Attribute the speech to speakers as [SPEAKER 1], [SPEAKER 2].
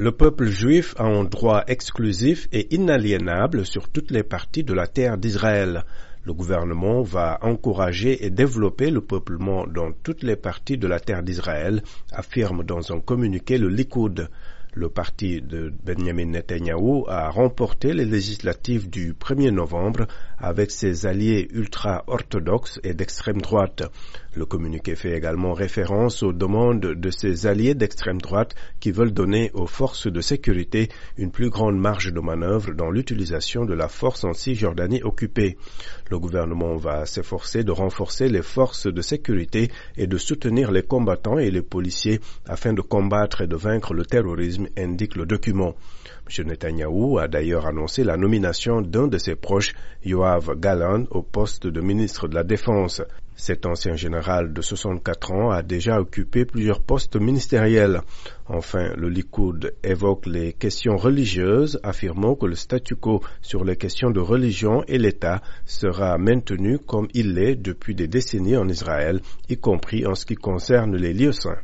[SPEAKER 1] Le peuple juif a un droit exclusif et inaliénable sur toutes les parties de la terre d'Israël. Le gouvernement va encourager et développer le peuplement dans toutes les parties de la terre d'Israël, affirme dans un communiqué le Likoud. Le parti de Benjamin Netanyahu a remporté les législatives du 1er novembre avec ses alliés ultra-orthodoxes et d'extrême droite. Le communiqué fait également référence aux demandes de ses alliés d'extrême droite qui veulent donner aux forces de sécurité une plus grande marge de manœuvre dans l'utilisation de la force en Cisjordanie occupée. Le gouvernement va s'efforcer de renforcer les forces de sécurité et de soutenir les combattants et les policiers afin de combattre et de vaincre le terrorisme, indique le document. M. Netanyahu a d'ailleurs annoncé la nomination d'un de ses proches, Yoav Galan, au poste de ministre de la Défense. Cet ancien général de 64 ans a déjà occupé plusieurs postes ministériels. Enfin, le Likoud évoque les questions religieuses, affirmant que le statu quo sur les questions de religion et l'État sera maintenu comme il l'est depuis des décennies en Israël, y compris en ce qui concerne les lieux saints.